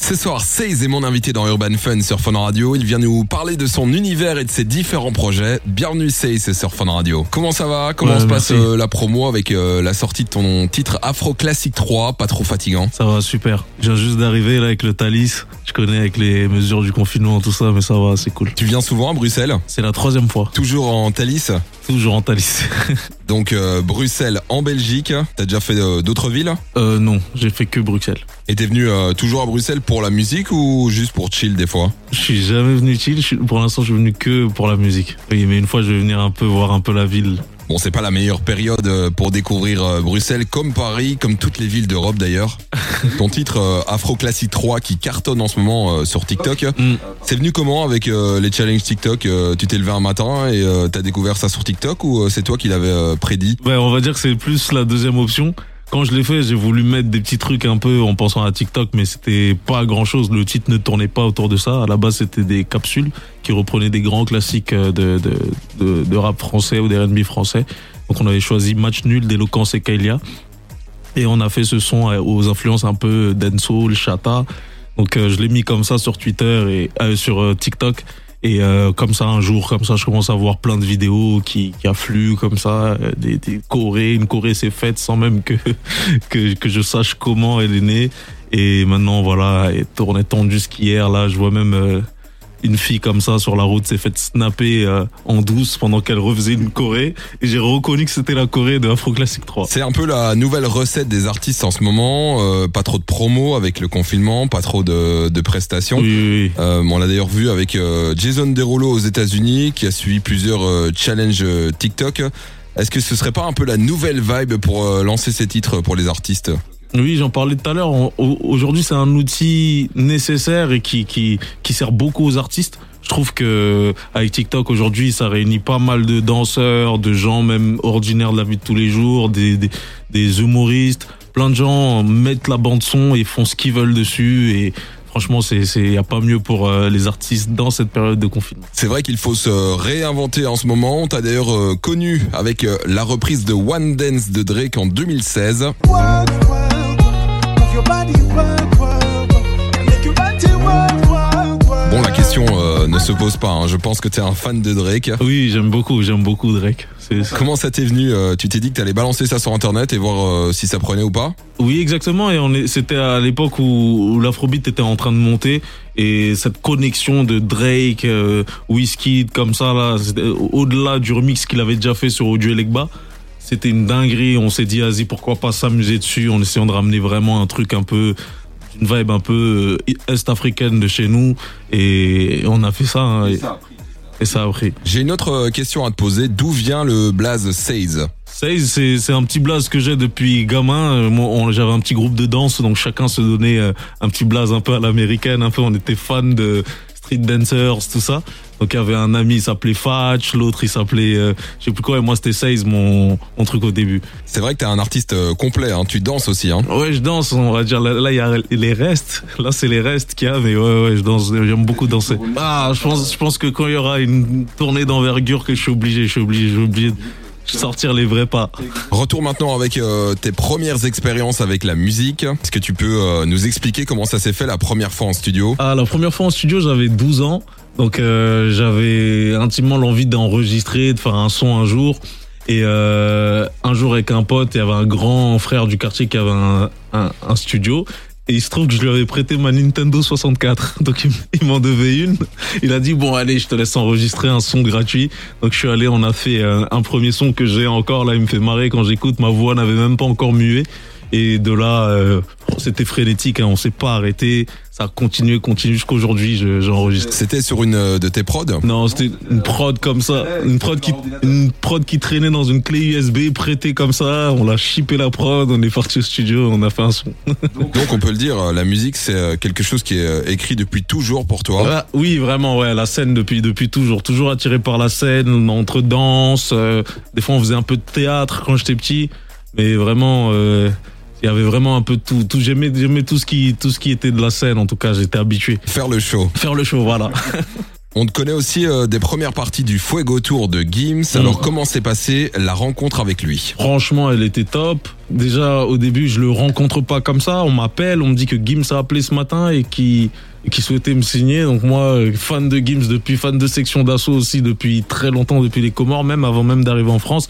Ce soir, Seize est mon invité dans Urban Fun sur Fun Radio. Il vient nous parler de son univers et de ses différents projets. Bienvenue Seize sur Fun Radio. Comment ça va? Comment Ouais, se passe euh, la promo avec euh, la sortie de ton titre Afro Classic 3 Pas trop fatigant Ça va super. Je viens juste d'arriver là avec le Thalys. Je connais avec les mesures du confinement, tout ça, mais ça va, c'est cool. Tu viens souvent à Bruxelles? C'est la troisième fois. Toujours en Thalys? Toujours en Thalys. Donc euh, Bruxelles en Belgique. T'as déjà fait euh, d'autres villes? Euh, non, j'ai fait que Bruxelles. Et t'es venu euh, toujours à Bruxelles pour la musique ou juste pour chill des fois? Je suis jamais venu chill. Je suis- Pour l'instant, je suis venu que pour la musique. Oui, mais une fois, je vais venir un peu voir un peu la ville. Bon, c'est pas la meilleure période euh, pour découvrir euh, Bruxelles, comme Paris, comme toutes les villes d'Europe d'ailleurs. Ton titre euh, Afro Classic 3 qui cartonne en ce moment euh, sur TikTok. Mm. C'est venu comment avec euh, les challenges TikTok Euh, Tu t'es levé un matin et euh, t'as découvert ça sur TikTok ou euh, c'est toi qui l'avais euh, prédit? Ouais, on va dire que c'est plus la deuxième option. Quand je l'ai fait, j'ai voulu mettre des petits trucs un peu en pensant à TikTok, mais c'était pas grand chose. Le titre ne tournait pas autour de ça. À la base, c'était des capsules qui reprenaient des grands classiques euh, de, rap français ou des R&B français. Donc, on avait choisi Match Nul d'Eloquence et Kailia. Et on a fait ce son euh, aux influences un peu dancehall, chata. Donc, euh, je l'ai mis comme ça sur Twitter et sur TikTok. Et euh, comme ça, un jour, comme ça, je commence à voir plein de vidéos qui, qui affluent comme ça, euh, des, des chorés. Une choré s'est faite sans même que, que, que je sache comment elle est née. Et maintenant, voilà, et on est tendu jusqu'hier. Là, je vois même euh, une fille comme ça sur la route s'est faite snapper euh, en douce pendant qu'elle refaisait une choré. Et j'ai reconnu que c'était la choré de Afro Classic 3. C'est un peu la nouvelle recette des artistes en ce moment. euh, pas trop de promos avec le confinement, pas trop de, de prestations. Oui, oui, oui. Euh, on l'a d'ailleurs vu avec euh, Jason Derulo aux États-Unis, qui a suivi plusieurs euh, challenges TikTok. Est-ce que ce serait pas un peu la nouvelle vibe pour lancer ces titres pour les artistes? Oui, j'en parlais tout à l'heure. Aujourd'hui, c'est un outil nécessaire et qui, qui, qui sert beaucoup aux artistes. Je trouve que avec TikTok aujourd'hui, ça réunit pas mal de danseurs, de gens même ordinaires de la vie de tous les jours, des, des, des humoristes. Plein de gens mettent la bande son et font ce qu'ils veulent dessus. Et franchement, c'est c'est y a pas mieux pour euh, les artistes dans cette période de confinement. C'est vrai qu'il faut se réinventer en ce moment. On t'a d'ailleurs euh, connu avec euh, la reprise de One Dance de Drake en 2016. work, work, pas. hein. Je pense que t'es un fan de Drake. Oui, j'aime beaucoup, j'aime beaucoup Drake. C'est c'est- Comment ça t'est venu euh, Tu t'es dit que t'allais balancer ça sur Internet et voir euh, si ça prenait ou pas? Oui, exactement. Et on c'était à l'époque où, où l'Afrobeat était en train de monter et cette connexion de Drake, euh, Wizkid, comme ça là, au-delà du remix qu'il avait déjà fait sur Audio Elegba, c'était une dinguerie. On s'est dit, vas-y, pourquoi pas s'amuser dessus en essayant de ramener vraiment un truc un peu, une vibe un peu euh, est-africaine de chez nous. Et on a fait ça. hein, et, et ça a pris. J'ai une autre euh, question à te poser. D'où vient le blaze Seize? Seize, c'est c'est un petit blaze que j'ai depuis gamin. Euh, Moi, on- j'avais un petit groupe de danse, donc chacun se donnait un petit blaze un peu à l'américaine. Un peu, on était fans de street dancers, tout ça. Donc il y avait un ami, il s'appelait Fatch, l'autre il s'appelait, euh, je sais plus quoi. Et moi c'était Seize, mon mon truc au début. C'est vrai que t'es un artiste euh, complet. Hein. Tu danses aussi. Hein. Ouais, je danse, on va dire. Là, il y a les restes. Là, c'est les restes qu'il y a, mais ouais, ouais, je danse. J'aime beaucoup danser. Ah, je pense, je pense que quand il y aura une tournée d'envergure, que je suis obligé, je suis obligé, je suis obligé sortir les vrais pas. Retour maintenant avec euh, tes premières expériences avec la musique. Est-ce que tu peux euh, nous expliquer comment ça s'est fait la première fois en studio? Ah, la première fois en studio, j'avais 12 ans. Donc, euh, j'avais intimement l'envie d'enregistrer, de faire un son un jour. Et un jour, avec un pote, il y avait un grand frère du quartier qui avait un, un, un studio. Et il se trouve que je lui avais prêté ma Nintendo 64. Donc, il, m'en devait une. Il a dit, bon, allez, je te laisse enregistrer un son gratuit. Donc, je suis allé, on a fait euh, un premier son que j'ai encore. Là, il me fait marrer quand j'écoute. Ma voix n'avait même pas encore mué. Et de là, euh, c'était frénétique, hein, on s'est pas arrêté. Ça a continué, continué jusqu'aujourd'hui, je- j'enregistre. C'était sur une euh, de tes prods Non, c'était une prod comme ça, une prod qui, une prod qui traînait dans une clé USB prêtée comme ça. On l'a chippé la prod, on est parti au studio, on a fait un son. Donc on peut le dire, euh, la musique c'est euh, quelque chose qui est écrit depuis toujours pour toi. Ah, oui, vraiment, ouais, la scène depuis depuis toujours, toujours attiré par la scène, entre danse. euh, des fois, on faisait un peu de théâtre quand j'étais petit, mais vraiment, euh, il y avait vraiment un peu de tout. tout j'aimais j'aimais tout ce qui tout ce qui était de la scène. En tout cas, j'étais habitué. Faire le show. Faire le show, voilà. On te connaît aussi euh, des premières parties du Fuego Tour de Gims. Alors Mm. comment s'est passée la rencontre avec lui? Franchement, elle était top. Déjà, au début, je le rencontre pas comme ça. On m'appelle, on me dit que Gims a appelé ce matin et qui qui souhaitait me signer. Donc moi, fan de Gims depuis, fan de section d'assaut aussi depuis très longtemps, depuis les Comores, même avant même d'arriver en France.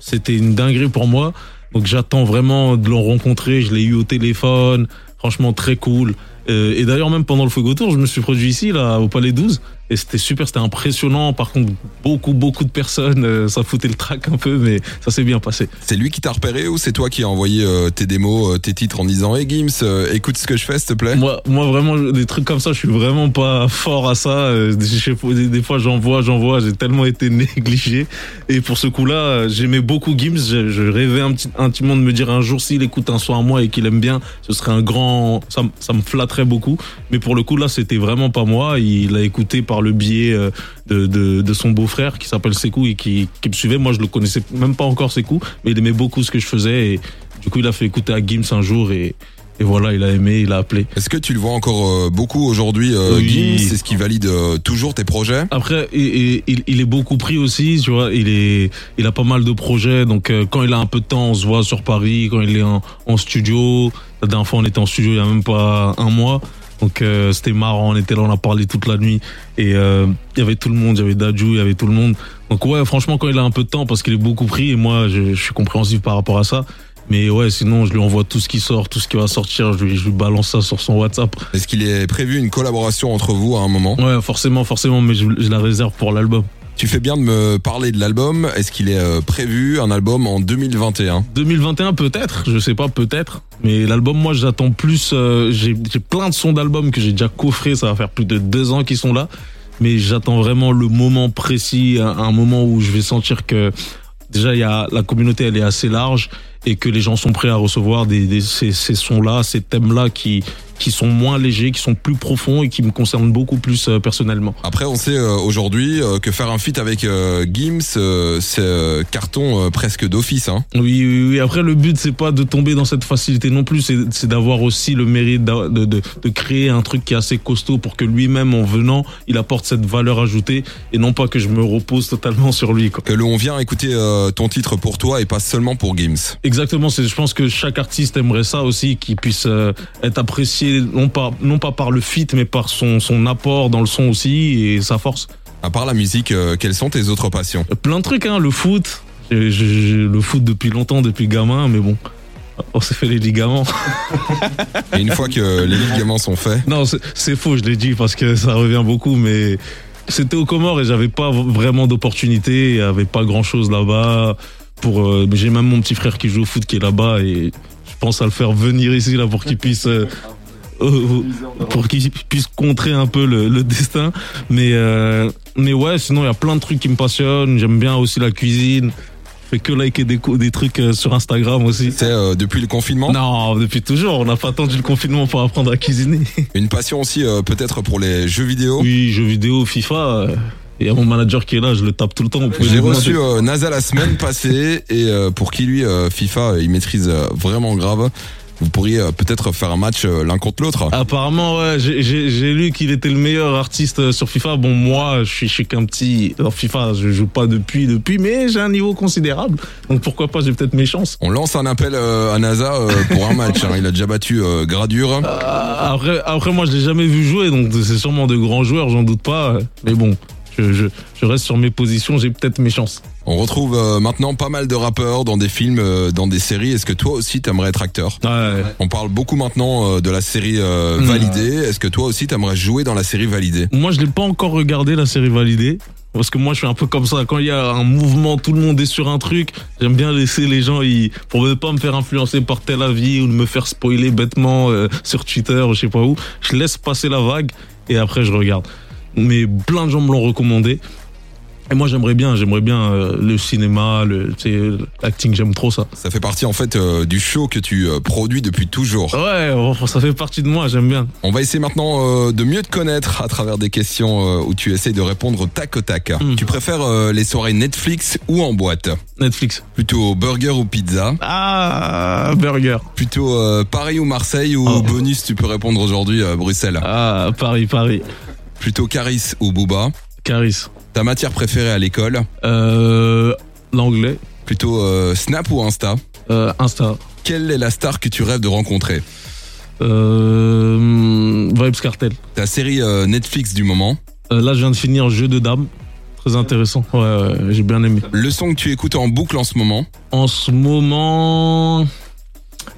C'était une dinguerie pour moi. Donc j'attends vraiment de le rencontrer. Je l'ai eu au téléphone. Franchement, très cool. Euh, et d'ailleurs, même pendant le Fuego Tour, je me suis produit ici, là, au Palais 12. Et c'était super, c'était impressionnant. Par contre, beaucoup, beaucoup de personnes, euh, ça foutait le trac un peu, mais ça s'est bien passé. C'est lui qui t'a repéré ou c'est toi qui as envoyé euh, tes démos, euh, tes titres en disant Hey Gims, euh, écoute ce que je fais s'il te plaît Moi, moi vraiment, des trucs comme ça, je suis vraiment pas fort à ça. Euh, Des, des fois, j'en vois, j'en vois. J'ai tellement été négligé. Et pour ce coup-là, euh, j'aimais beaucoup Gims. Je, je rêvais un petit, intimement de me dire un jour s'il écoute un son à moi et qu'il aime bien, ce serait un grand. Ça, me- ça me flatterait beaucoup. Mais pour le coup, là, c'était vraiment pas moi. Il a écouté par le biais euh, de, de, de son beau-frère qui s'appelle Sekou et qui, qui me suivait. Moi, je le connaissais même pas encore Sekou, mais il aimait beaucoup ce que je faisais. Et du coup, il a fait écouter à Gims un jour et, et voilà, il a aimé, il a appelé. Est-ce que tu le vois encore euh, beaucoup aujourd'hui, euh, Oui. Gims? C'est ce qui valide euh, toujours tes projets? Après, et- il, il est beaucoup pris aussi, tu vois. Il est, il a pas mal de projets. Donc, quand il a un peu de temps, on se voit sur Paris. Quand il est en, en studio, la dernière fois, on était en studio il y a même pas un mois. Donc, euh, c'était marrant. On était là, on a parlé toute la nuit. Et euh, il y avait tout le monde. Il y avait Daju, il y avait tout le monde. Donc, ouais, franchement, quand il a un peu de temps, parce qu'il est beaucoup pris, et moi, je, je suis compréhensif par rapport à ça. Mais ouais, sinon, je lui envoie tout ce qui sort, tout ce qui va sortir. Je lui, je lui balance ça sur son WhatsApp. Est-ce qu'il est prévu une collaboration entre vous à un moment? Ouais, forcément, forcément. Mais je, je la réserve pour l'album. Tu fais bien de me parler de l'album. Est-ce qu'il est euh, prévu un album en 2021 2021 peut-être, je sais pas peut-être, mais l'album moi j'attends plus. euh, j'ai plein de sons d'albums que j'ai déjà coffrés, ça va faire plus de deux ans qu'ils sont là, mais j'attends vraiment le moment précis, un, moment où je vais sentir que déjà y a la communauté elle est assez large et que les gens sont prêts à recevoir ces, ces sons là, ces thèmes là qui qui sont moins légers, qui sont plus profonds et qui me concernent beaucoup plus euh, personnellement. Après, on sait euh, aujourd'hui euh, que faire un feat avec Gims, c'est carton presque d'office. Hein. Oui, oui, oui. Après, le but, c'est pas de tomber dans cette facilité non plus. C'est d'avoir aussi le mérite de, de, de créer un truc qui est assez costaud pour que lui-même, en venant, il apporte cette valeur ajoutée et non pas que je me repose totalement sur lui. Quoi. Que l'on vient écouter euh, ton titre pour toi et pas seulement pour Gims. Exactement. Je pense que chaque artiste aimerait ça aussi, qu'il puisse euh, être apprécié non pas non pas par le feat, mais par son son apport dans le son aussi et sa force. À part la musique, euh, quelles sont tes autres passions? Plein de trucs, hein. Le foot. J'ai- j'ai- le foot depuis longtemps, depuis gamin, mais bon. On s'est fait les ligaments. Et une fois que les ligaments sont faits, Non, c'est- c'est faux, je l'ai dit parce que ça revient beaucoup, mais c'était aux Comores et j'avais pas vraiment d'opportunité, il y avait pas grand chose là-bas. Pour, euh, j'ai même mon petit frère qui joue au foot qui est là-bas et je pense à le faire venir ici là pour qu'il puisse, euh, euh, pour qu'il puisse contrer un peu le, le destin. Mais, euh, mais ouais, sinon il y a plein de trucs qui me passionnent. J'aime bien aussi la cuisine. Je fais que liker des, des trucs euh, sur Instagram aussi. c'est euh, depuis le confinement? Non, depuis toujours, on n'a pas attendu le confinement pour apprendre à cuisiner. Une passion aussi euh, peut-être pour les jeux vidéo? Oui, jeux vidéo, FIFA. Il y a mon manager qui est là, je le tape tout le temps. J'ai reçu euh, NASA la semaine passée et pour qui lui FIFA il maîtrise vraiment grave. Vous pourriez euh, peut-être faire un match euh, l'un contre l'autre. Apparemment, ouais, j'ai- lu qu'il était le meilleur artiste euh, sur FIFA. Bon, moi, je suis chez qu'un petit. Dans FIFA, je joue pas depuis, depuis, mais j'ai un niveau considérable. Donc pourquoi pas, j'ai peut-être mes chances. On lance un appel euh, à NASA euh, pour un match. hein. Il a déjà battu euh, Gradure. Après, après, moi, je l'ai jamais vu jouer, donc c'est sûrement de grands joueurs, j'en doute pas. Mais bon, je, je, je reste sur mes positions, j'ai peut-être mes chances. On retrouve euh, maintenant pas mal de rappeurs dans des films, euh, dans des séries. Est-ce que toi aussi t'aimerais être acteur? Ouais. On parle beaucoup maintenant euh, de la série euh, Mm. validée. Est-ce que toi aussi t'aimerais jouer dans la série validée? Moi, je l'ai pas encore regardé la série validée. Parce que moi, je suis un peu comme ça. Quand il y a un mouvement, tout le monde est sur un truc. J'aime bien laisser les gens, ils, pour ne pas me faire influencer par tel avis ou de me faire spoiler bêtement sur Twitter ou je sais pas où. Je laisse passer la vague et après je regarde. Mais plein de gens me l'ont recommandé. Et moi, j'aimerais bien, j'aimerais bien euh, le cinéma, le, l'acting, j'aime trop ça. Ça fait partie en fait euh, du show que tu euh, produis depuis toujours. Ouais, enfin, ça fait partie de moi, j'aime bien. On va essayer maintenant de mieux te connaître à travers des questions où tu essayes de répondre tac au tac. Mm. Tu préfères les soirées Netflix ou en boîte? Netflix. Plutôt burger ou pizza? Ah, burger. Plutôt Paris ou Marseille ou Oh. bonus tu peux répondre aujourd'hui euh, Bruxelles? Ah, Paris, Paris. Plutôt Caris ou Booba Caris. Ta matière préférée à l'école Euh, L'anglais. Plutôt euh, Snap ou Insta Euh, Insta. Quelle est la star que tu rêves de rencontrer Euh, Vibes Cartel. Ta série Netflix du moment là, je viens de finir Jeu de dames. Très intéressant. Ouais, ouais, j'ai bien aimé. Le son que tu écoutes en boucle en ce moment En ce moment,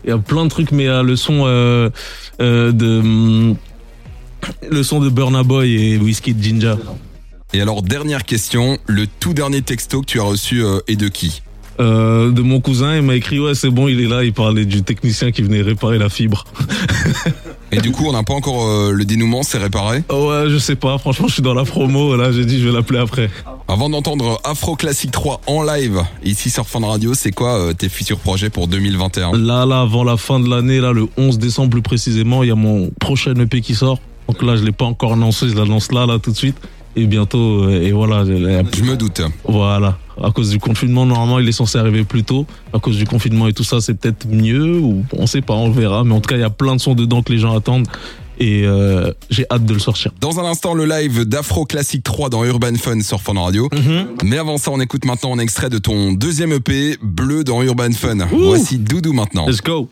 il y a plein de trucs, mais il y a le son de hum, le son de Burna Boy et Whiskey Ginger. Et alors, dernière question, le tout dernier texto que tu as reçu euh, est de qui? Euh, de mon cousin, il m'a écrit ouais c'est bon, il est là, il parlait du technicien qui venait réparer la fibre. Et du coup, on n'a pas encore euh, le dénouement, c'est réparé? Ouais, je sais pas, franchement je suis dans la promo, là j'ai dit je vais l'appeler après. Avant d'entendre Afro Classic 3 en live, ici sur Fun Radio, c'est quoi euh, tes futurs projets pour 2021 Là, là, avant la fin de l'année, là, le 11 décembre plus précisément, il y a mon prochain EP qui sort. Donc là, je l'ai pas encore annoncé, je l'annonce là, là, tout de suite. Et bientôt, euh, et voilà, je- me doute. voilà. À cause du confinement, normalement, il est censé arriver plus tôt. À cause du confinement et tout ça, c'est peut-être mieux ou on sait pas, on verra. Mais en tout cas, il y a plein de sons dedans que les gens attendent et euh, j'ai hâte de le sortir. Dans un instant, le live d'Afro Classic 3 dans Urban Fun sur Fun Radio. Mais avant ça, on écoute maintenant un extrait de ton deuxième EP, Bleu dans Urban Fun. Voici Doudou maintenant. Let's go.